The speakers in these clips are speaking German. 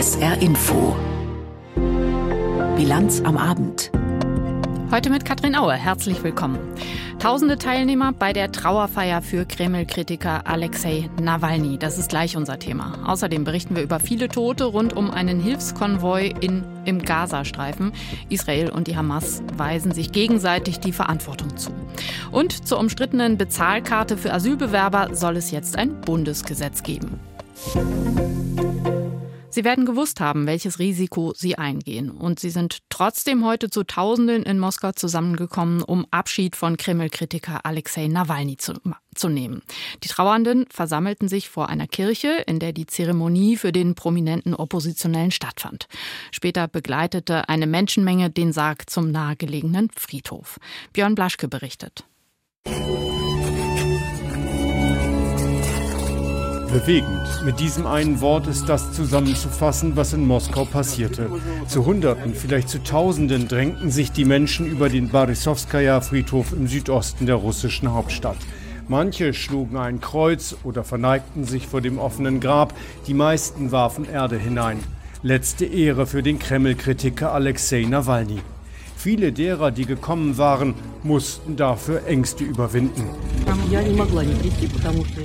SR Info. Bilanz am Abend. Heute mit Katrin Aue. Herzlich willkommen. Tausende Teilnehmer bei der Trauerfeier für Kreml-Kritiker Alexei Nawalny. Das ist gleich unser Thema. Außerdem berichten wir über viele Tote rund um einen Hilfskonvoi in, im Gazastreifen. Israel und die Hamas weisen sich gegenseitig die Verantwortung zu. Und zur umstrittenen Bezahlkarte für Asylbewerber soll es jetzt ein Bundesgesetz geben. Sie werden gewusst haben, welches Risiko Sie eingehen. Und Sie sind trotzdem heute zu Tausenden in Moskau zusammengekommen, um Abschied von Kreml-Kritiker Alexei Nawalny zu, zu nehmen. Die Trauernden versammelten sich vor einer Kirche, in der die Zeremonie für den prominenten Oppositionellen stattfand. Später begleitete eine Menschenmenge den Sarg zum nahegelegenen Friedhof. Björn Blaschke berichtet. Bewegend. Mit diesem einen Wort ist das zusammenzufassen, was in Moskau passierte. Zu Hunderten, vielleicht zu Tausenden drängten sich die Menschen über den Barisowskaja-Friedhof im Südosten der russischen Hauptstadt. Manche schlugen ein Kreuz oder verneigten sich vor dem offenen Grab, die meisten warfen Erde hinein. Letzte Ehre für den Kreml-Kritiker Alexei Nawalny. Viele derer, die gekommen waren, mussten dafür Ängste überwinden.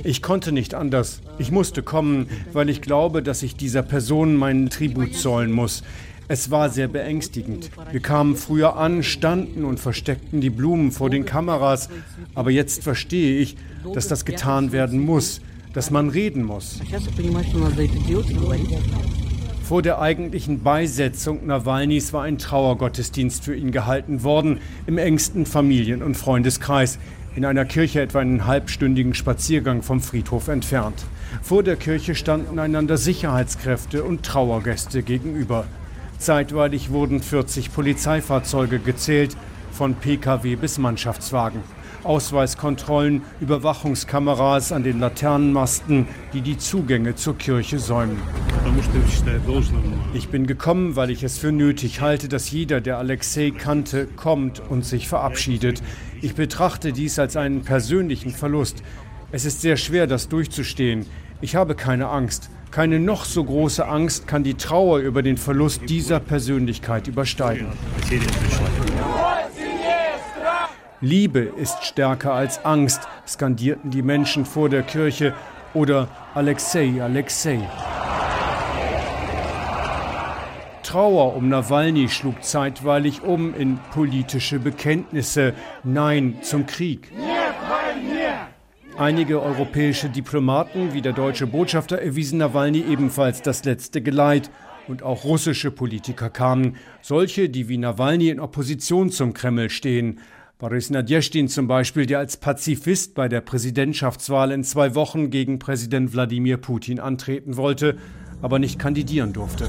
Ich konnte nicht anders. Ich musste kommen, weil ich glaube, dass ich dieser Person meinen Tribut zollen muss. Es war sehr beängstigend. Wir kamen früher an, standen und versteckten die Blumen vor den Kameras. Aber jetzt verstehe ich, dass das getan werden muss, dass man reden muss. Vor der eigentlichen Beisetzung Nawalnys war ein Trauergottesdienst für ihn gehalten worden, im engsten Familien- und Freundeskreis, in einer Kirche etwa einen halbstündigen Spaziergang vom Friedhof entfernt. Vor der Kirche standen einander Sicherheitskräfte und Trauergäste gegenüber. Zeitweilig wurden 40 Polizeifahrzeuge gezählt, von Pkw bis Mannschaftswagen. Ausweiskontrollen, Überwachungskameras an den Laternenmasten, die die Zugänge zur Kirche säumen. Ich bin gekommen, weil ich es für nötig halte, dass jeder, der Alexei kannte, kommt und sich verabschiedet. Ich betrachte dies als einen persönlichen Verlust. Es ist sehr schwer, das durchzustehen. Ich habe keine Angst. Keine noch so große Angst kann die Trauer über den Verlust dieser Persönlichkeit übersteigen. Liebe ist stärker als Angst, skandierten die Menschen vor der Kirche oder Alexei, Alexei. Trauer um Nawalny schlug zeitweilig um in politische Bekenntnisse Nein zum Krieg. Einige europäische Diplomaten wie der deutsche Botschafter erwiesen Nawalny ebenfalls das letzte Geleit. Und auch russische Politiker kamen, solche, die wie Nawalny in Opposition zum Kreml stehen. Boris Nadjestin zum Beispiel, der als Pazifist bei der Präsidentschaftswahl in zwei Wochen gegen Präsident Wladimir Putin antreten wollte, aber nicht kandidieren durfte.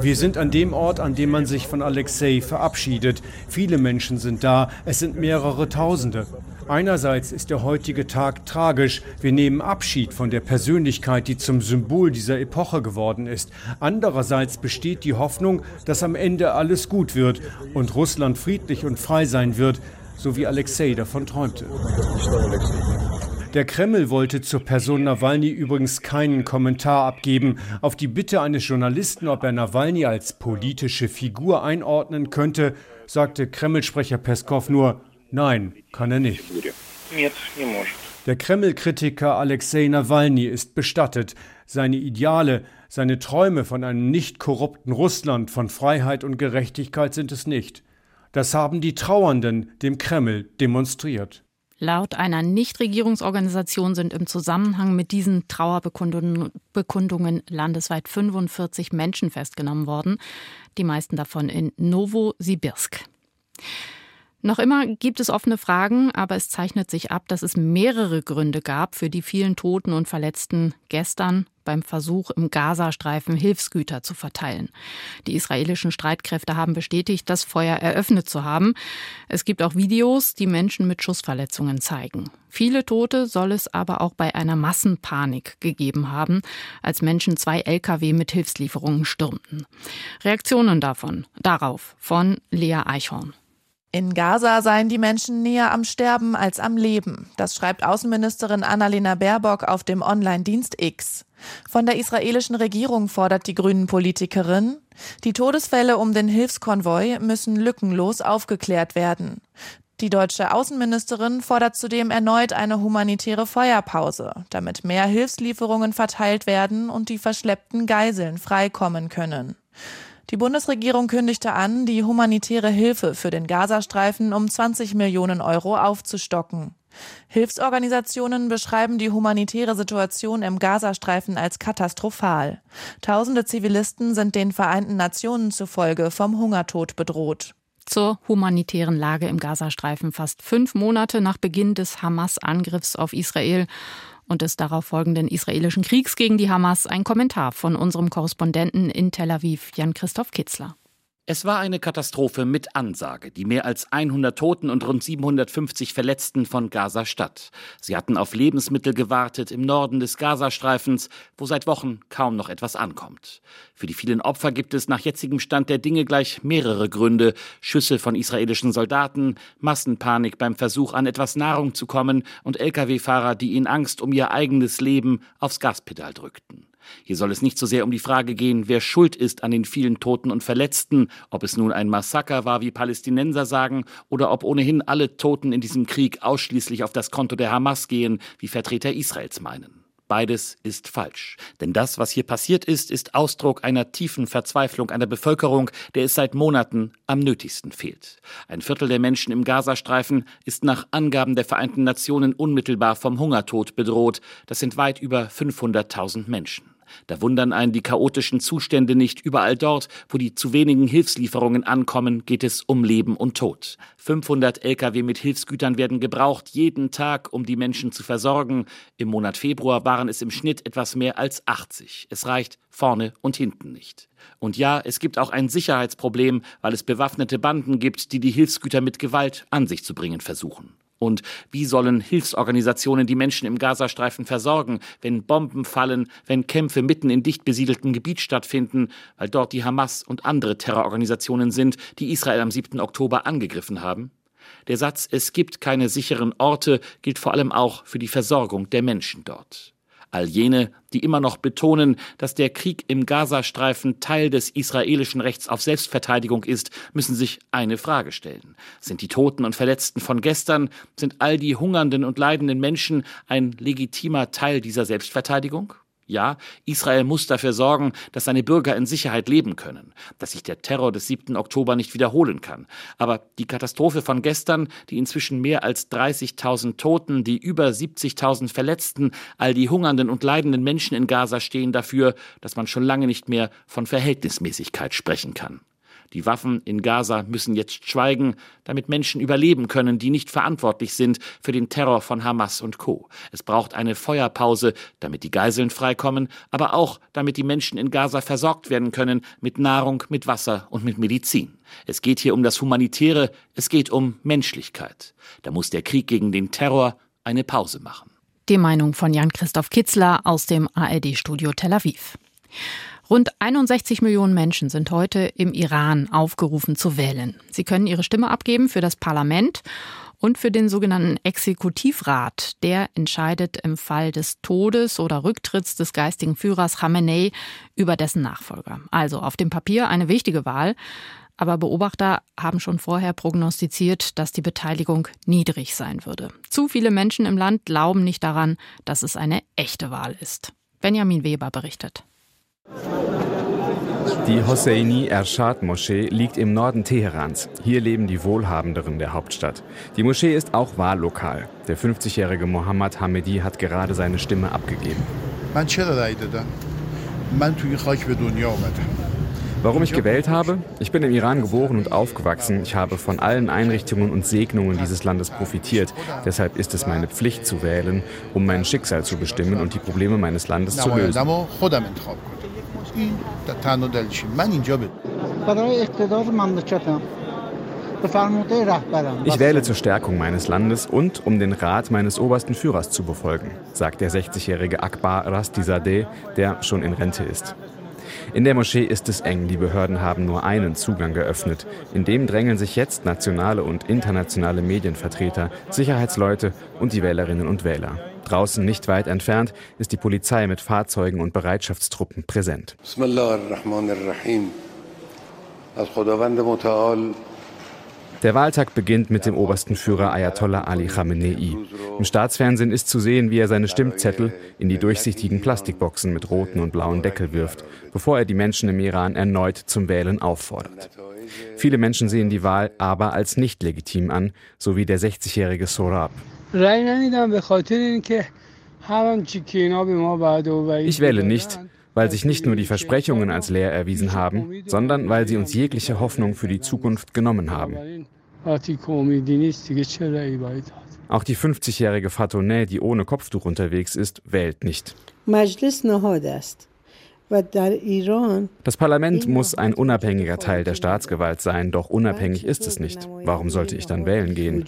Wir sind an dem Ort, an dem man sich von Alexei verabschiedet. Viele Menschen sind da, es sind mehrere Tausende. Einerseits ist der heutige Tag tragisch. Wir nehmen Abschied von der Persönlichkeit, die zum Symbol dieser Epoche geworden ist. Andererseits besteht die Hoffnung, dass am Ende alles gut wird und Russland friedlich und frei sein wird, so wie Alexei davon träumte. Der Kreml wollte zur Person Nawalny übrigens keinen Kommentar abgeben. Auf die Bitte eines Journalisten, ob er Nawalny als politische Figur einordnen könnte, sagte Kreml-Sprecher Peskov nur, nein, kann er nicht. Der Kreml-Kritiker Alexei Nawalny ist bestattet. Seine Ideale, seine Träume von einem nicht korrupten Russland, von Freiheit und Gerechtigkeit sind es nicht. Das haben die Trauernden dem Kreml demonstriert. Laut einer Nichtregierungsorganisation sind im Zusammenhang mit diesen Trauerbekundungen landesweit 45 Menschen festgenommen worden, die meisten davon in Novosibirsk. Noch immer gibt es offene Fragen, aber es zeichnet sich ab, dass es mehrere Gründe gab für die vielen Toten und Verletzten gestern beim Versuch, im Gazastreifen Hilfsgüter zu verteilen. Die israelischen Streitkräfte haben bestätigt, das Feuer eröffnet zu haben. Es gibt auch Videos, die Menschen mit Schussverletzungen zeigen. Viele Tote soll es aber auch bei einer Massenpanik gegeben haben, als Menschen zwei Lkw mit Hilfslieferungen stürmten. Reaktionen davon, darauf von Lea Eichhorn. In Gaza seien die Menschen näher am Sterben als am Leben. Das schreibt Außenministerin Annalena Baerbock auf dem Online-Dienst X. Von der israelischen Regierung fordert die Grünen-Politikerin, die Todesfälle um den Hilfskonvoi müssen lückenlos aufgeklärt werden. Die deutsche Außenministerin fordert zudem erneut eine humanitäre Feuerpause, damit mehr Hilfslieferungen verteilt werden und die verschleppten Geiseln freikommen können. Die Bundesregierung kündigte an, die humanitäre Hilfe für den Gazastreifen um 20 Millionen Euro aufzustocken. Hilfsorganisationen beschreiben die humanitäre Situation im Gazastreifen als katastrophal. Tausende Zivilisten sind den Vereinten Nationen zufolge vom Hungertod bedroht. Zur humanitären Lage im Gazastreifen fast fünf Monate nach Beginn des Hamas-Angriffs auf Israel und des darauf folgenden israelischen Kriegs gegen die Hamas ein Kommentar von unserem Korrespondenten in Tel Aviv, Jan-Christoph Kitzler. Es war eine Katastrophe mit Ansage, die mehr als 100 Toten und rund 750 Verletzten von Gaza Stadt. Sie hatten auf Lebensmittel gewartet im Norden des Gazastreifens, wo seit Wochen kaum noch etwas ankommt. Für die vielen Opfer gibt es nach jetzigem Stand der Dinge gleich mehrere Gründe. Schüsse von israelischen Soldaten, Massenpanik beim Versuch an etwas Nahrung zu kommen und Lkw-Fahrer, die in Angst um ihr eigenes Leben aufs Gaspedal drückten. Hier soll es nicht so sehr um die Frage gehen, wer schuld ist an den vielen Toten und Verletzten, ob es nun ein Massaker war, wie Palästinenser sagen, oder ob ohnehin alle Toten in diesem Krieg ausschließlich auf das Konto der Hamas gehen, wie Vertreter Israels meinen. Beides ist falsch. Denn das, was hier passiert ist, ist Ausdruck einer tiefen Verzweiflung einer Bevölkerung, der es seit Monaten am nötigsten fehlt. Ein Viertel der Menschen im Gazastreifen ist nach Angaben der Vereinten Nationen unmittelbar vom Hungertod bedroht. Das sind weit über 500.000 Menschen. Da wundern einen die chaotischen Zustände nicht. Überall dort, wo die zu wenigen Hilfslieferungen ankommen, geht es um Leben und Tod. 500 Lkw mit Hilfsgütern werden gebraucht, jeden Tag, um die Menschen zu versorgen. Im Monat Februar waren es im Schnitt etwas mehr als 80. Es reicht vorne und hinten nicht. Und ja, es gibt auch ein Sicherheitsproblem, weil es bewaffnete Banden gibt, die die Hilfsgüter mit Gewalt an sich zu bringen versuchen. Und wie sollen Hilfsorganisationen die Menschen im Gazastreifen versorgen, wenn Bomben fallen, wenn Kämpfe mitten in dicht besiedeltem Gebiet stattfinden, weil dort die Hamas und andere Terrororganisationen sind, die Israel am 7. Oktober angegriffen haben? Der Satz Es gibt keine sicheren Orte gilt vor allem auch für die Versorgung der Menschen dort. All jene, die immer noch betonen, dass der Krieg im Gazastreifen Teil des israelischen Rechts auf Selbstverteidigung ist, müssen sich eine Frage stellen. Sind die Toten und Verletzten von gestern, sind all die hungernden und leidenden Menschen ein legitimer Teil dieser Selbstverteidigung? Ja, Israel muss dafür sorgen, dass seine Bürger in Sicherheit leben können, dass sich der Terror des 7. Oktober nicht wiederholen kann. Aber die Katastrophe von gestern, die inzwischen mehr als 30.000 Toten, die über 70.000 Verletzten, all die hungernden und leidenden Menschen in Gaza stehen dafür, dass man schon lange nicht mehr von Verhältnismäßigkeit sprechen kann. Die Waffen in Gaza müssen jetzt schweigen, damit Menschen überleben können, die nicht verantwortlich sind für den Terror von Hamas und Co. Es braucht eine Feuerpause, damit die Geiseln freikommen, aber auch damit die Menschen in Gaza versorgt werden können mit Nahrung, mit Wasser und mit Medizin. Es geht hier um das Humanitäre, es geht um Menschlichkeit. Da muss der Krieg gegen den Terror eine Pause machen. Die Meinung von Jan-Christoph Kitzler aus dem ARD-Studio Tel Aviv. Rund 61 Millionen Menschen sind heute im Iran aufgerufen zu wählen. Sie können ihre Stimme abgeben für das Parlament und für den sogenannten Exekutivrat. Der entscheidet im Fall des Todes oder Rücktritts des geistigen Führers Khamenei über dessen Nachfolger. Also auf dem Papier eine wichtige Wahl. Aber Beobachter haben schon vorher prognostiziert, dass die Beteiligung niedrig sein würde. Zu viele Menschen im Land glauben nicht daran, dass es eine echte Wahl ist. Benjamin Weber berichtet. Die Hosseini Ershad Moschee liegt im Norden Teherans. Hier leben die Wohlhabenderen der Hauptstadt. Die Moschee ist auch Wahllokal. Der 50-jährige Mohammad Hamedi hat gerade seine Stimme abgegeben. Warum ich gewählt habe? Ich bin im Iran geboren und aufgewachsen. Ich habe von allen Einrichtungen und Segnungen dieses Landes profitiert. Deshalb ist es meine Pflicht zu wählen, um mein Schicksal zu bestimmen und die Probleme meines Landes zu lösen. Ich wähle zur Stärkung meines Landes und um den Rat meines obersten Führers zu befolgen, sagt der 60-jährige Akbar Rastizadeh, der schon in Rente ist. In der Moschee ist es eng, die Behörden haben nur einen Zugang geöffnet. In dem drängeln sich jetzt nationale und internationale Medienvertreter, Sicherheitsleute und die Wählerinnen und Wähler. Draußen nicht weit entfernt ist die Polizei mit Fahrzeugen und Bereitschaftstruppen präsent. Bismillahirrahmanirrahim. Der Wahltag beginnt mit dem obersten Führer Ayatollah Ali Khamenei. Im Staatsfernsehen ist zu sehen, wie er seine Stimmzettel in die durchsichtigen Plastikboxen mit roten und blauen Deckel wirft, bevor er die Menschen im Iran erneut zum Wählen auffordert. Viele Menschen sehen die Wahl aber als nicht legitim an, so wie der 60-jährige Sorab. Ich wähle nicht, weil sich nicht nur die Versprechungen als leer erwiesen haben, sondern weil sie uns jegliche Hoffnung für die Zukunft genommen haben. Auch die 50-jährige Fatoneh, die ohne Kopftuch unterwegs ist, wählt nicht. Das Parlament muss ein unabhängiger Teil der Staatsgewalt sein, doch unabhängig ist es nicht. Warum sollte ich dann wählen gehen?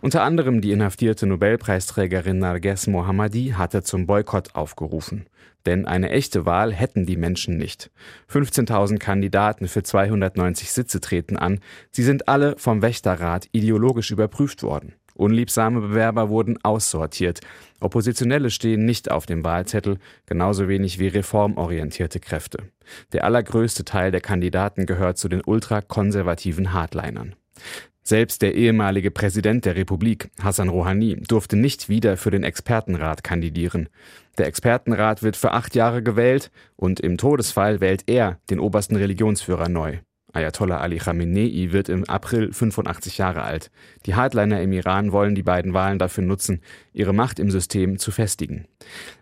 Unter anderem die inhaftierte Nobelpreisträgerin Narges Mohammadi hatte zum Boykott aufgerufen. Denn eine echte Wahl hätten die Menschen nicht. 15.000 Kandidaten für 290 Sitze treten an. Sie sind alle vom Wächterrat ideologisch überprüft worden. Unliebsame Bewerber wurden aussortiert. Oppositionelle stehen nicht auf dem Wahlzettel, genauso wenig wie reformorientierte Kräfte. Der allergrößte Teil der Kandidaten gehört zu den ultrakonservativen Hardlinern. Selbst der ehemalige Präsident der Republik, Hassan Rouhani, durfte nicht wieder für den Expertenrat kandidieren. Der Expertenrat wird für acht Jahre gewählt und im Todesfall wählt er den obersten Religionsführer neu. Ayatollah Ali Khamenei wird im April 85 Jahre alt. Die Hardliner im Iran wollen die beiden Wahlen dafür nutzen, ihre Macht im System zu festigen.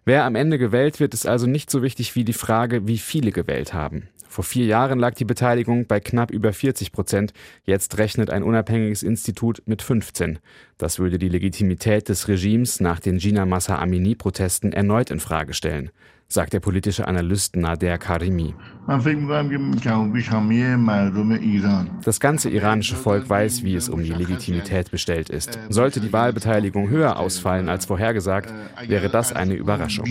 Wer am Ende gewählt wird, ist also nicht so wichtig wie die Frage, wie viele gewählt haben. Vor vier Jahren lag die Beteiligung bei knapp über 40 Prozent. Jetzt rechnet ein unabhängiges Institut mit 15. Das würde die Legitimität des Regimes nach den Gina Massa Amini-Protesten erneut in Frage stellen sagt der politische Analyst Nader Karimi. Das ganze iranische Volk weiß, wie es um die Legitimität bestellt ist. Sollte die Wahlbeteiligung höher ausfallen als vorhergesagt, wäre das eine Überraschung.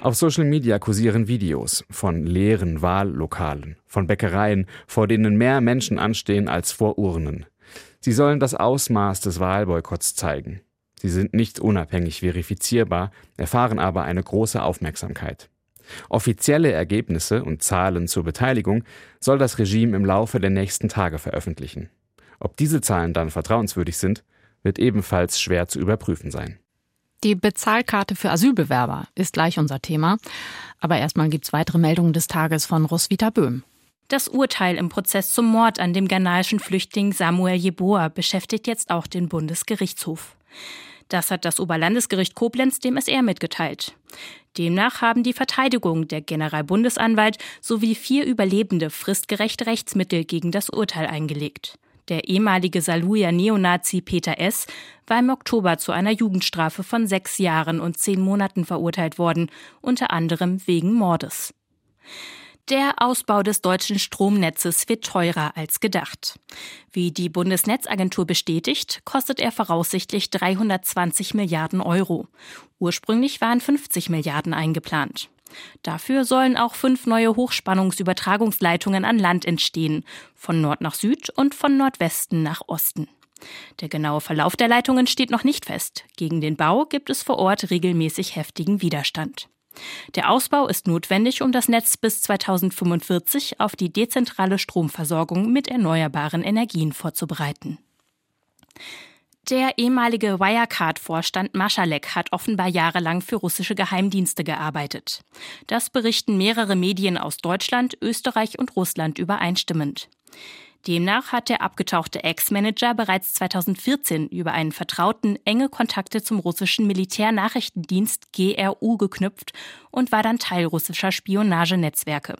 Auf Social Media kursieren Videos von leeren Wahllokalen, von Bäckereien, vor denen mehr Menschen anstehen als vor Urnen. Sie sollen das Ausmaß des Wahlboykotts zeigen. Sie sind nicht unabhängig verifizierbar, erfahren aber eine große Aufmerksamkeit. Offizielle Ergebnisse und Zahlen zur Beteiligung soll das Regime im Laufe der nächsten Tage veröffentlichen. Ob diese Zahlen dann vertrauenswürdig sind, wird ebenfalls schwer zu überprüfen sein. Die Bezahlkarte für Asylbewerber ist gleich unser Thema. Aber erstmal gibt es weitere Meldungen des Tages von Roswitha Böhm. Das Urteil im Prozess zum Mord an dem ghanaischen Flüchtling Samuel Jeboa beschäftigt jetzt auch den Bundesgerichtshof. Das hat das Oberlandesgericht Koblenz dem SR mitgeteilt. Demnach haben die Verteidigung, der Generalbundesanwalt sowie vier Überlebende fristgerechte Rechtsmittel gegen das Urteil eingelegt. Der ehemalige Saluja Neonazi Peter S. war im Oktober zu einer Jugendstrafe von sechs Jahren und zehn Monaten verurteilt worden, unter anderem wegen Mordes. Der Ausbau des deutschen Stromnetzes wird teurer als gedacht. Wie die Bundesnetzagentur bestätigt, kostet er voraussichtlich 320 Milliarden Euro. Ursprünglich waren 50 Milliarden eingeplant. Dafür sollen auch fünf neue Hochspannungsübertragungsleitungen an Land entstehen, von Nord nach Süd und von Nordwesten nach Osten. Der genaue Verlauf der Leitungen steht noch nicht fest. Gegen den Bau gibt es vor Ort regelmäßig heftigen Widerstand. Der Ausbau ist notwendig, um das Netz bis 2045 auf die dezentrale Stromversorgung mit erneuerbaren Energien vorzubereiten. Der ehemalige Wirecard-Vorstand Maschalek hat offenbar jahrelang für russische Geheimdienste gearbeitet. Das berichten mehrere Medien aus Deutschland, Österreich und Russland übereinstimmend. Demnach hat der abgetauchte Ex-Manager bereits 2014 über einen Vertrauten enge Kontakte zum russischen Militärnachrichtendienst GRU geknüpft und war dann Teil russischer Spionagenetzwerke.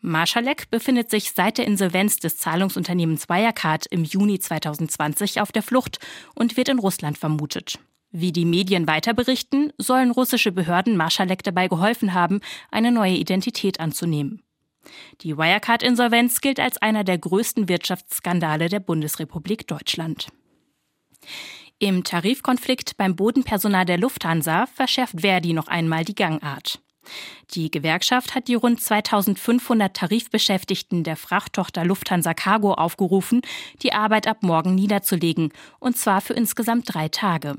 Marschalek befindet sich seit der Insolvenz des Zahlungsunternehmens Wirecard im Juni 2020 auf der Flucht und wird in Russland vermutet. Wie die Medien weiter berichten, sollen russische Behörden Marschalek dabei geholfen haben, eine neue Identität anzunehmen. Die Wirecard-Insolvenz gilt als einer der größten Wirtschaftsskandale der Bundesrepublik Deutschland. Im Tarifkonflikt beim Bodenpersonal der Lufthansa verschärft Verdi noch einmal die Gangart. Die Gewerkschaft hat die rund 2500 Tarifbeschäftigten der Frachttochter Lufthansa Cargo aufgerufen, die Arbeit ab morgen niederzulegen, und zwar für insgesamt drei Tage.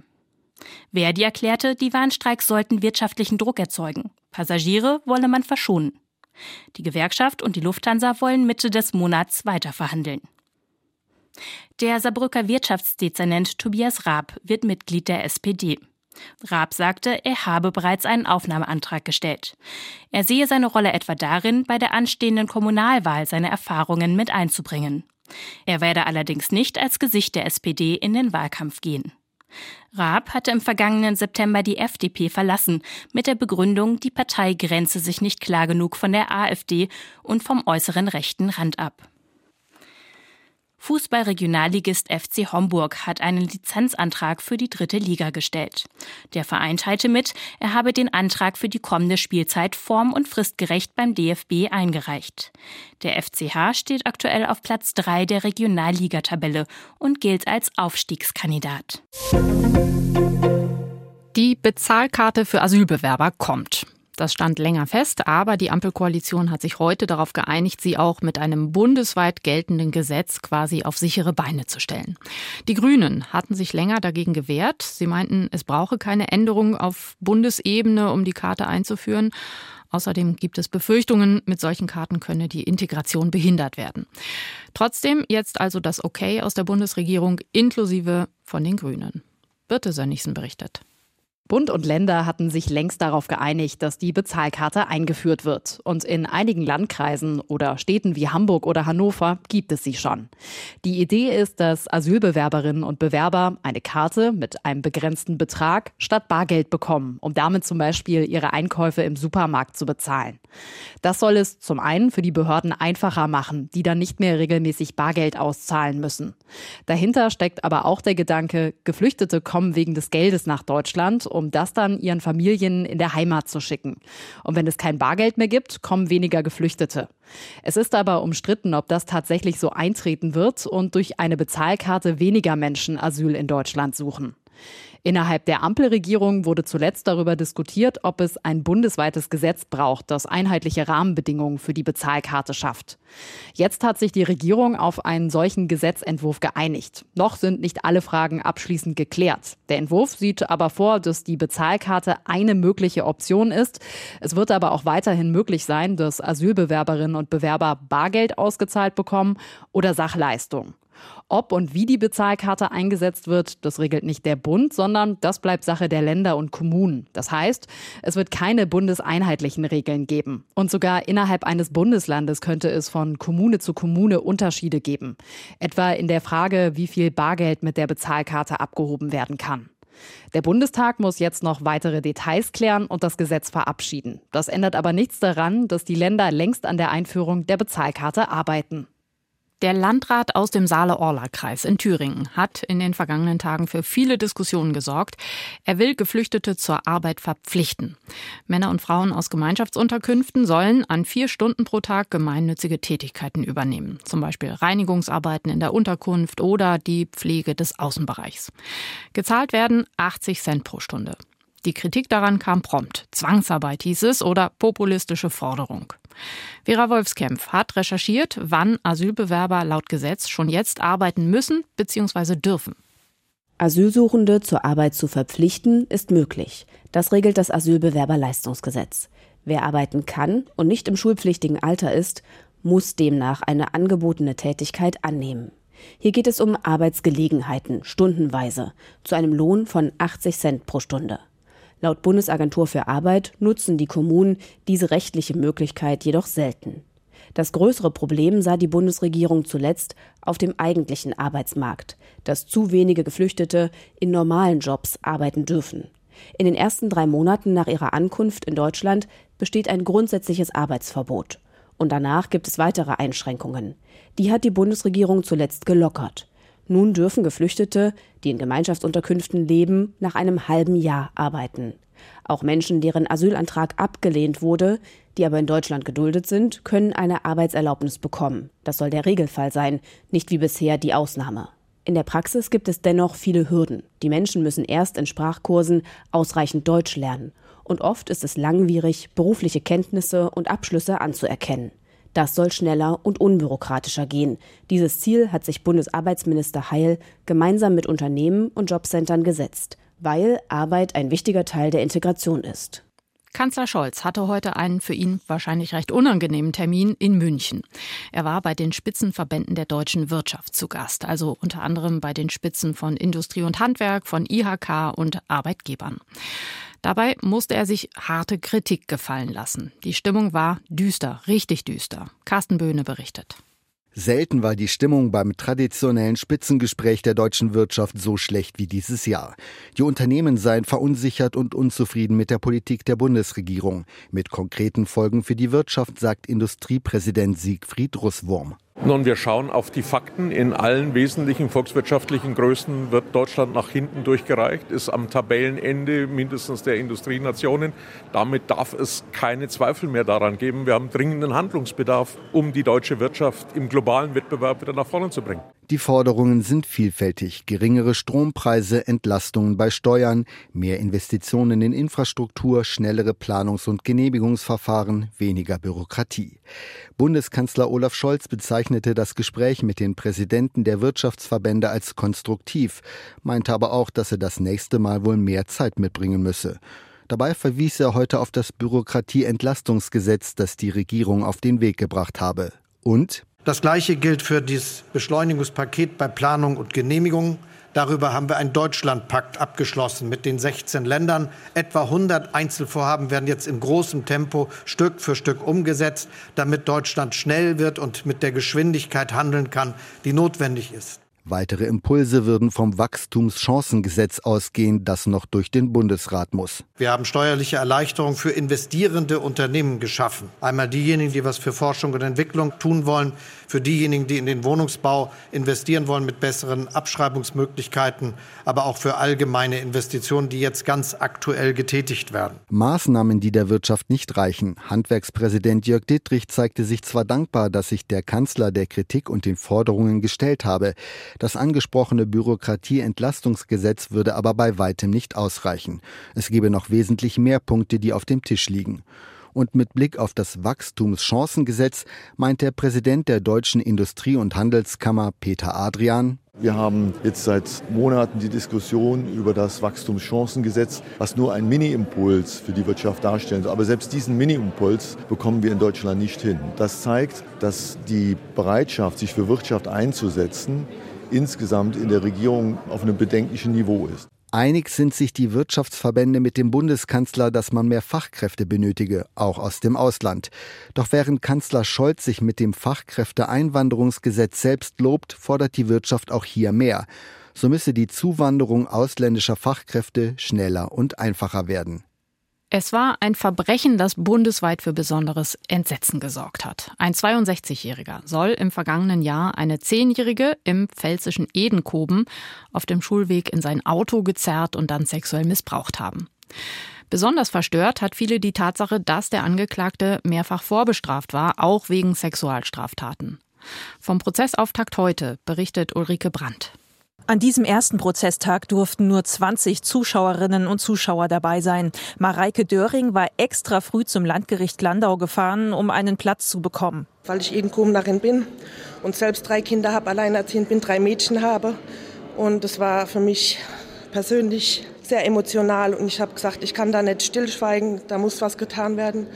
Verdi erklärte, die Warnstreiks sollten wirtschaftlichen Druck erzeugen. Passagiere wolle man verschonen. Die Gewerkschaft und die Lufthansa wollen Mitte des Monats weiterverhandeln. Der Saarbrücker Wirtschaftsdezernent Tobias Raab wird Mitglied der SPD. Raab sagte, er habe bereits einen Aufnahmeantrag gestellt. Er sehe seine Rolle etwa darin, bei der anstehenden Kommunalwahl seine Erfahrungen mit einzubringen. Er werde allerdings nicht als Gesicht der SPD in den Wahlkampf gehen. Raab hatte im vergangenen September die FDP verlassen, mit der Begründung, die Partei grenze sich nicht klar genug von der AfD und vom äußeren rechten Rand ab. Fußballregionalligist FC Homburg hat einen Lizenzantrag für die dritte Liga gestellt. Der Verein teilte mit, er habe den Antrag für die kommende Spielzeit form- und fristgerecht beim DFB eingereicht. Der FCH steht aktuell auf Platz 3 der Regionalligatabelle und gilt als Aufstiegskandidat. Die Bezahlkarte für Asylbewerber kommt. Das stand länger fest, aber die Ampelkoalition hat sich heute darauf geeinigt, sie auch mit einem bundesweit geltenden Gesetz quasi auf sichere Beine zu stellen. Die Grünen hatten sich länger dagegen gewehrt. Sie meinten, es brauche keine Änderung auf Bundesebene, um die Karte einzuführen. Außerdem gibt es Befürchtungen, mit solchen Karten könne die Integration behindert werden. Trotzdem jetzt also das Okay aus der Bundesregierung inklusive von den Grünen. Birte Sönnigsen berichtet. Bund und Länder hatten sich längst darauf geeinigt, dass die Bezahlkarte eingeführt wird. Und in einigen Landkreisen oder Städten wie Hamburg oder Hannover gibt es sie schon. Die Idee ist, dass Asylbewerberinnen und Bewerber eine Karte mit einem begrenzten Betrag statt Bargeld bekommen, um damit zum Beispiel ihre Einkäufe im Supermarkt zu bezahlen. Das soll es zum einen für die Behörden einfacher machen, die dann nicht mehr regelmäßig Bargeld auszahlen müssen. Dahinter steckt aber auch der Gedanke, Geflüchtete kommen wegen des Geldes nach Deutschland, um das dann ihren Familien in der Heimat zu schicken. Und wenn es kein Bargeld mehr gibt, kommen weniger Geflüchtete. Es ist aber umstritten, ob das tatsächlich so eintreten wird und durch eine Bezahlkarte weniger Menschen Asyl in Deutschland suchen. Innerhalb der Ampelregierung wurde zuletzt darüber diskutiert, ob es ein bundesweites Gesetz braucht, das einheitliche Rahmenbedingungen für die Bezahlkarte schafft. Jetzt hat sich die Regierung auf einen solchen Gesetzentwurf geeinigt. Noch sind nicht alle Fragen abschließend geklärt. Der Entwurf sieht aber vor, dass die Bezahlkarte eine mögliche Option ist. Es wird aber auch weiterhin möglich sein, dass Asylbewerberinnen und Bewerber Bargeld ausgezahlt bekommen oder Sachleistung. Ob und wie die Bezahlkarte eingesetzt wird, das regelt nicht der Bund, sondern das bleibt Sache der Länder und Kommunen. Das heißt, es wird keine bundeseinheitlichen Regeln geben. Und sogar innerhalb eines Bundeslandes könnte es von Kommune zu Kommune Unterschiede geben. Etwa in der Frage, wie viel Bargeld mit der Bezahlkarte abgehoben werden kann. Der Bundestag muss jetzt noch weitere Details klären und das Gesetz verabschieden. Das ändert aber nichts daran, dass die Länder längst an der Einführung der Bezahlkarte arbeiten. Der Landrat aus dem Saale-Orla-Kreis in Thüringen hat in den vergangenen Tagen für viele Diskussionen gesorgt. Er will Geflüchtete zur Arbeit verpflichten. Männer und Frauen aus Gemeinschaftsunterkünften sollen an vier Stunden pro Tag gemeinnützige Tätigkeiten übernehmen. Zum Beispiel Reinigungsarbeiten in der Unterkunft oder die Pflege des Außenbereichs. Gezahlt werden 80 Cent pro Stunde. Die Kritik daran kam prompt. Zwangsarbeit hieß es oder populistische Forderung. Vera Wolfskämpf hat recherchiert, wann Asylbewerber laut Gesetz schon jetzt arbeiten müssen bzw. dürfen. Asylsuchende zur Arbeit zu verpflichten, ist möglich. Das regelt das Asylbewerberleistungsgesetz. Wer arbeiten kann und nicht im schulpflichtigen Alter ist, muss demnach eine angebotene Tätigkeit annehmen. Hier geht es um Arbeitsgelegenheiten, stundenweise, zu einem Lohn von 80 Cent pro Stunde. Laut Bundesagentur für Arbeit nutzen die Kommunen diese rechtliche Möglichkeit jedoch selten. Das größere Problem sah die Bundesregierung zuletzt auf dem eigentlichen Arbeitsmarkt, dass zu wenige Geflüchtete in normalen Jobs arbeiten dürfen. In den ersten drei Monaten nach ihrer Ankunft in Deutschland besteht ein grundsätzliches Arbeitsverbot. Und danach gibt es weitere Einschränkungen. Die hat die Bundesregierung zuletzt gelockert. Nun dürfen Geflüchtete, die in Gemeinschaftsunterkünften leben, nach einem halben Jahr arbeiten. Auch Menschen, deren Asylantrag abgelehnt wurde, die aber in Deutschland geduldet sind, können eine Arbeitserlaubnis bekommen. Das soll der Regelfall sein, nicht wie bisher die Ausnahme. In der Praxis gibt es dennoch viele Hürden. Die Menschen müssen erst in Sprachkursen ausreichend Deutsch lernen. Und oft ist es langwierig, berufliche Kenntnisse und Abschlüsse anzuerkennen. Das soll schneller und unbürokratischer gehen. Dieses Ziel hat sich Bundesarbeitsminister Heil gemeinsam mit Unternehmen und Jobcentern gesetzt, weil Arbeit ein wichtiger Teil der Integration ist. Kanzler Scholz hatte heute einen für ihn wahrscheinlich recht unangenehmen Termin in München. Er war bei den Spitzenverbänden der deutschen Wirtschaft zu Gast, also unter anderem bei den Spitzen von Industrie und Handwerk, von IHK und Arbeitgebern. Dabei musste er sich harte Kritik gefallen lassen. Die Stimmung war düster, richtig düster. Carsten Böhne berichtet. Selten war die Stimmung beim traditionellen Spitzengespräch der deutschen Wirtschaft so schlecht wie dieses Jahr. Die Unternehmen seien verunsichert und unzufrieden mit der Politik der Bundesregierung. Mit konkreten Folgen für die Wirtschaft sagt Industriepräsident Siegfried Russwurm. Nun, wir schauen auf die Fakten. In allen wesentlichen volkswirtschaftlichen Größen wird Deutschland nach hinten durchgereicht, ist am Tabellenende mindestens der Industrienationen. Damit darf es keine Zweifel mehr daran geben. Wir haben dringenden Handlungsbedarf, um die deutsche Wirtschaft im globalen Wettbewerb wieder nach vorne zu bringen. Die Forderungen sind vielfältig. Geringere Strompreise, Entlastungen bei Steuern, mehr Investitionen in Infrastruktur, schnellere Planungs- und Genehmigungsverfahren, weniger Bürokratie. Bundeskanzler Olaf Scholz bezeichnete das Gespräch mit den Präsidenten der Wirtschaftsverbände als konstruktiv, meinte aber auch, dass er das nächste Mal wohl mehr Zeit mitbringen müsse. Dabei verwies er heute auf das Bürokratieentlastungsgesetz, das die Regierung auf den Weg gebracht habe. Und das Gleiche gilt für dieses Beschleunigungspaket bei Planung und Genehmigung. Darüber haben wir einen Deutschlandpakt abgeschlossen mit den 16 Ländern. Etwa 100 Einzelvorhaben werden jetzt in großem Tempo Stück für Stück umgesetzt, damit Deutschland schnell wird und mit der Geschwindigkeit handeln kann, die notwendig ist. Weitere Impulse würden vom Wachstumschancengesetz ausgehen, das noch durch den Bundesrat muss. Wir haben steuerliche Erleichterungen für investierende Unternehmen geschaffen. Einmal diejenigen, die was für Forschung und Entwicklung tun wollen, für diejenigen, die in den Wohnungsbau investieren wollen mit besseren Abschreibungsmöglichkeiten, aber auch für allgemeine Investitionen, die jetzt ganz aktuell getätigt werden. Maßnahmen, die der Wirtschaft nicht reichen. Handwerkspräsident Jörg Dittrich zeigte sich zwar dankbar, dass sich der Kanzler der Kritik und den Forderungen gestellt habe. Das angesprochene Bürokratieentlastungsgesetz würde aber bei weitem nicht ausreichen. Es gebe noch wesentlich mehr Punkte, die auf dem Tisch liegen. Und mit Blick auf das Wachstumschancengesetz meint der Präsident der Deutschen Industrie- und Handelskammer Peter Adrian, wir haben jetzt seit Monaten die Diskussion über das Wachstumschancengesetz, was nur ein Mini-Impuls für die Wirtschaft darstellen soll. Aber selbst diesen Mini-Impuls bekommen wir in Deutschland nicht hin. Das zeigt, dass die Bereitschaft, sich für Wirtschaft einzusetzen, insgesamt in der Regierung auf einem bedenklichen Niveau ist. Einig sind sich die Wirtschaftsverbände mit dem Bundeskanzler, dass man mehr Fachkräfte benötige, auch aus dem Ausland. Doch während Kanzler Scholz sich mit dem Fachkräfteeinwanderungsgesetz selbst lobt, fordert die Wirtschaft auch hier mehr. So müsse die Zuwanderung ausländischer Fachkräfte schneller und einfacher werden. Es war ein Verbrechen, das bundesweit für besonderes Entsetzen gesorgt hat. Ein 62-Jähriger soll im vergangenen Jahr eine Zehnjährige im pfälzischen Edenkoben auf dem Schulweg in sein Auto gezerrt und dann sexuell missbraucht haben. Besonders verstört hat viele die Tatsache, dass der Angeklagte mehrfach vorbestraft war, auch wegen Sexualstraftaten. Vom Prozessauftakt heute berichtet Ulrike Brandt. An diesem ersten Prozesstag durften nur 20 Zuschauerinnen und Zuschauer dabei sein. Mareike Döring war extra früh zum Landgericht Landau gefahren, um einen Platz zu bekommen. Weil ich eben Kumnerin bin und selbst drei Kinder habe, alleinerziehend bin, drei Mädchen habe. Und es war für mich persönlich sehr emotional. Und ich habe gesagt, ich kann da nicht stillschweigen, da muss was getan werden.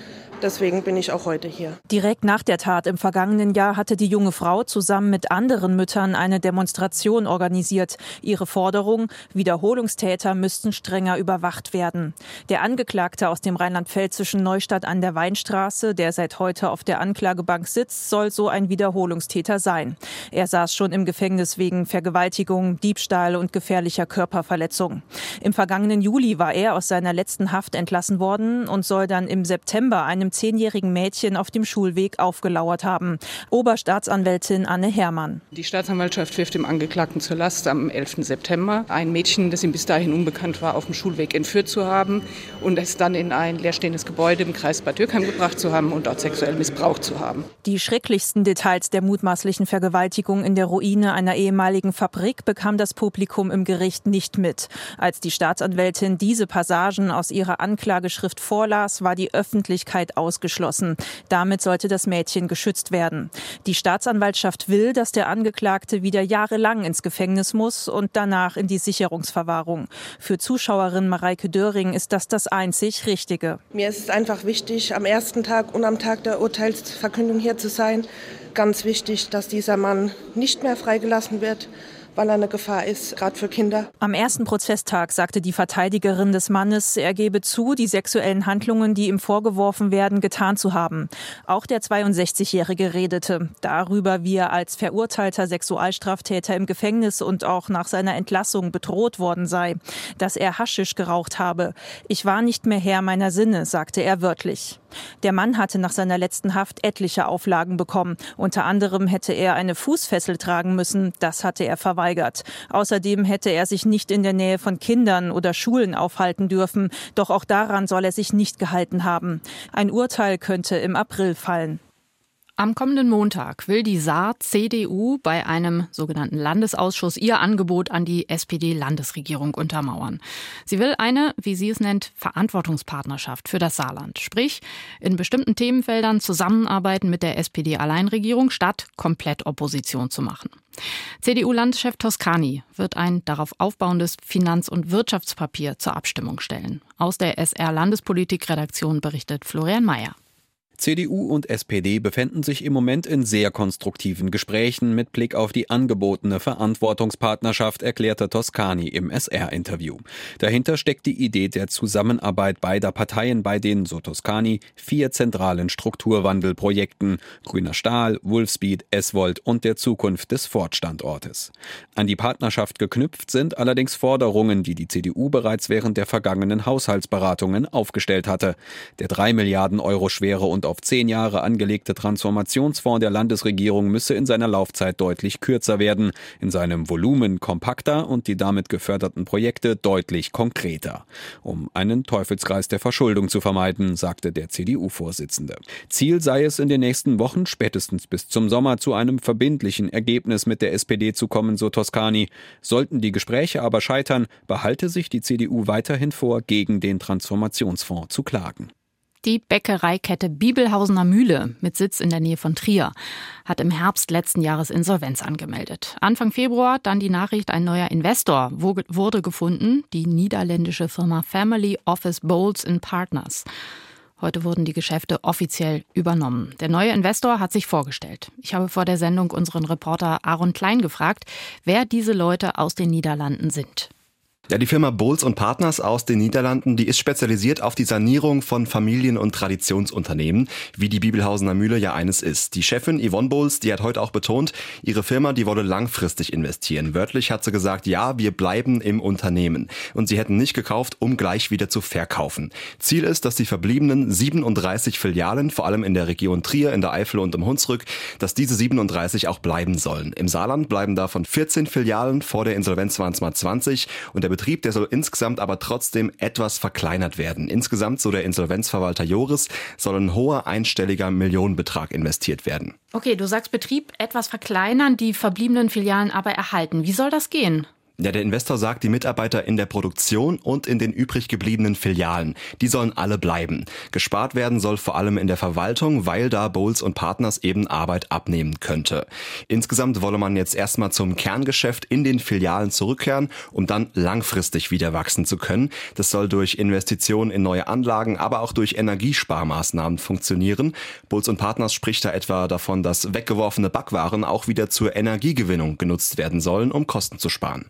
Deswegen bin ich auch heute hier. Direkt nach der Tat im vergangenen Jahr hatte die junge Frau zusammen mit anderen Müttern eine Demonstration organisiert. Ihre Forderung, Wiederholungstäter müssten strenger überwacht werden. Der Angeklagte aus dem rheinland-pfälzischen Neustadt an der Weinstraße, der seit heute auf der Anklagebank sitzt, soll so ein Wiederholungstäter sein. Er saß schon im Gefängnis wegen Vergewaltigung, Diebstahl und gefährlicher Körperverletzung. Im vergangenen Juli war er aus seiner letzten Haft entlassen worden und soll dann im September einem zehnjährigen Mädchen auf dem Schulweg aufgelauert haben. Oberstaatsanwältin Anne Herrmann. Die Staatsanwaltschaft wirft dem Angeklagten zur Last am 11. September ein Mädchen, das ihm bis dahin unbekannt war, auf dem Schulweg entführt zu haben und es dann in ein leerstehendes Gebäude im Kreis Bad Dürkheim gebracht zu haben und dort sexuell missbraucht zu haben. Die schrecklichsten Details der mutmaßlichen Vergewaltigung in der Ruine einer ehemaligen Fabrik bekam das Publikum im Gericht nicht mit. Als die Staatsanwältin diese Passagen aus ihrer Anklageschrift vorlas, war die Öffentlichkeit ausgeschlossen. Damit sollte das Mädchen geschützt werden. Die Staatsanwaltschaft will, dass der Angeklagte wieder jahrelang ins Gefängnis muss und danach in die Sicherungsverwahrung. Für Zuschauerin Mareike Döring ist das das einzig Richtige. Mir ist es einfach wichtig, am ersten Tag und am Tag der Urteilsverkündung hier zu sein. Ganz wichtig, dass dieser Mann nicht mehr freigelassen wird weil er eine Gefahr ist, gerade für Kinder. Am ersten Prozesstag sagte die Verteidigerin des Mannes, er gebe zu, die sexuellen Handlungen, die ihm vorgeworfen werden, getan zu haben. Auch der 62-Jährige redete darüber, wie er als verurteilter Sexualstraftäter im Gefängnis und auch nach seiner Entlassung bedroht worden sei, dass er Haschisch geraucht habe. Ich war nicht mehr Herr meiner Sinne, sagte er wörtlich. Der Mann hatte nach seiner letzten Haft etliche Auflagen bekommen. Unter anderem hätte er eine Fußfessel tragen müssen. Das hatte er verweigert. Außerdem hätte er sich nicht in der Nähe von Kindern oder Schulen aufhalten dürfen. Doch auch daran soll er sich nicht gehalten haben. Ein Urteil könnte im April fallen. Am kommenden Montag will die Saar-CDU bei einem sogenannten Landesausschuss ihr Angebot an die SPD-Landesregierung untermauern. Sie will eine, wie sie es nennt, Verantwortungspartnerschaft für das Saarland. Sprich, in bestimmten Themenfeldern zusammenarbeiten mit der SPD-Alleinregierung, statt komplett Opposition zu machen. CDU-Landeschef Toscani wird ein darauf aufbauendes Finanz- und Wirtschaftspapier zur Abstimmung stellen. Aus der SR-Landespolitik-Redaktion berichtet Florian Mayer. CDU und SPD befänden sich im Moment in sehr konstruktiven Gesprächen mit Blick auf die angebotene Verantwortungspartnerschaft, erklärte Toscani im SR-Interview. Dahinter steckt die Idee der Zusammenarbeit beider Parteien bei den, so Toscani, vier zentralen Strukturwandelprojekten Grüner Stahl, Wolfspeed, Eswold und der Zukunft des Ford-Standortes. An die Partnerschaft geknüpft sind allerdings Forderungen, die die CDU bereits während der vergangenen Haushaltsberatungen aufgestellt hatte. Der drei Milliarden Euro schwere und auf zehn Jahre angelegte Transformationsfonds der Landesregierung müsse in seiner Laufzeit deutlich kürzer werden, in seinem Volumen kompakter und die damit geförderten Projekte deutlich konkreter. Um einen Teufelskreis der Verschuldung zu vermeiden, sagte der CDU-Vorsitzende. Ziel sei es in den nächsten Wochen spätestens bis zum Sommer zu einem verbindlichen Ergebnis mit der SPD zu kommen, so Toscani. Sollten die Gespräche aber scheitern, behalte sich die CDU weiterhin vor, gegen den Transformationsfonds zu klagen. Die Bäckereikette Bibelhausener Mühle mit Sitz in der Nähe von Trier hat im Herbst letzten Jahres Insolvenz angemeldet. Anfang Februar dann die Nachricht, ein neuer Investor wurde gefunden, die niederländische Firma Family Office Bowles Partners. Heute wurden die Geschäfte offiziell übernommen. Der neue Investor hat sich vorgestellt. Ich habe vor der Sendung unseren Reporter Aaron Klein gefragt, wer diese Leute aus den Niederlanden sind. Ja, die Firma Bowles und Partners aus den Niederlanden, die ist spezialisiert auf die Sanierung von Familien- und Traditionsunternehmen, wie die Bibelhausener Mühle ja eines ist. Die Chefin Yvonne Bowles, die hat heute auch betont, ihre Firma, die wolle langfristig investieren. Wörtlich hat sie gesagt, ja, wir bleiben im Unternehmen. Und sie hätten nicht gekauft, um gleich wieder zu verkaufen. Ziel ist, dass die verbliebenen 37 Filialen, vor allem in der Region Trier, in der Eifel und im Hunsrück, dass diese 37 auch bleiben sollen. Im Saarland bleiben davon 14 Filialen, vor der Insolvenz waren es mal 20 und der Betrieb, der soll insgesamt aber trotzdem etwas verkleinert werden. Insgesamt, so der Insolvenzverwalter Joris, soll ein hoher einstelliger Millionenbetrag investiert werden. Okay, du sagst Betrieb etwas verkleinern, die verbliebenen Filialen aber erhalten. Wie soll das gehen? Ja, der Investor sagt, die Mitarbeiter in der Produktion und in den übrig gebliebenen Filialen, die sollen alle bleiben. Gespart werden soll vor allem in der Verwaltung, weil da Bowles und Partners eben Arbeit abnehmen könnte. Insgesamt wolle man jetzt erstmal zum Kerngeschäft in den Filialen zurückkehren, um dann langfristig wieder wachsen zu können. Das soll durch Investitionen in neue Anlagen, aber auch durch Energiesparmaßnahmen funktionieren. Bowles und Partners spricht da etwa davon, dass weggeworfene Backwaren auch wieder zur Energiegewinnung genutzt werden sollen, um Kosten zu sparen.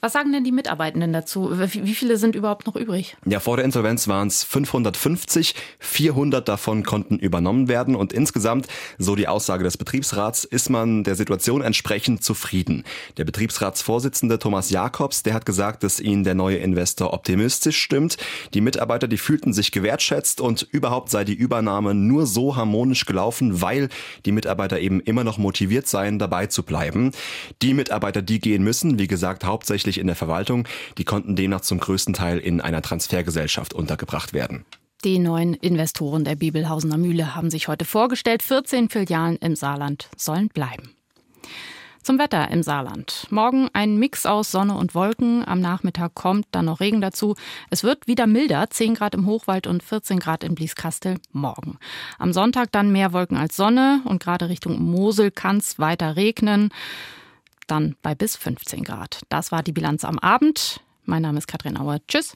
Was sagen denn die Mitarbeitenden dazu? Wie viele sind überhaupt noch übrig? Ja, vor der Insolvenz waren es 550, 400 davon konnten übernommen werden und insgesamt, so die Aussage des Betriebsrats, ist man der Situation entsprechend zufrieden. Der Betriebsratsvorsitzende Thomas Jakobs, der hat gesagt, dass ihn der neue Investor optimistisch stimmt. Die Mitarbeiter, die fühlten sich gewertschätzt und überhaupt sei die Übernahme nur so harmonisch gelaufen, weil die Mitarbeiter eben immer noch motiviert seien, dabei zu bleiben. Die Mitarbeiter, die gehen müssen, wie gesagt, hauptsächlich hauptsächlich in der Verwaltung, die konnten demnach zum größten Teil in einer Transfergesellschaft untergebracht werden. Die neuen Investoren der Bibelhausener Mühle haben sich heute vorgestellt. 14 Filialen im Saarland sollen bleiben. Zum Wetter im Saarland. Morgen ein Mix aus Sonne und Wolken. Am Nachmittag kommt dann noch Regen dazu. Es wird wieder milder, 10 Grad im Hochwald und 14 Grad in Blieskastel morgen. Am Sonntag dann mehr Wolken als Sonne und gerade Richtung Mosel kann es weiter regnen dann bei bis 15 Grad. Das war die Bilanz am Abend. Mein Name ist Katrin Auer. Tschüss.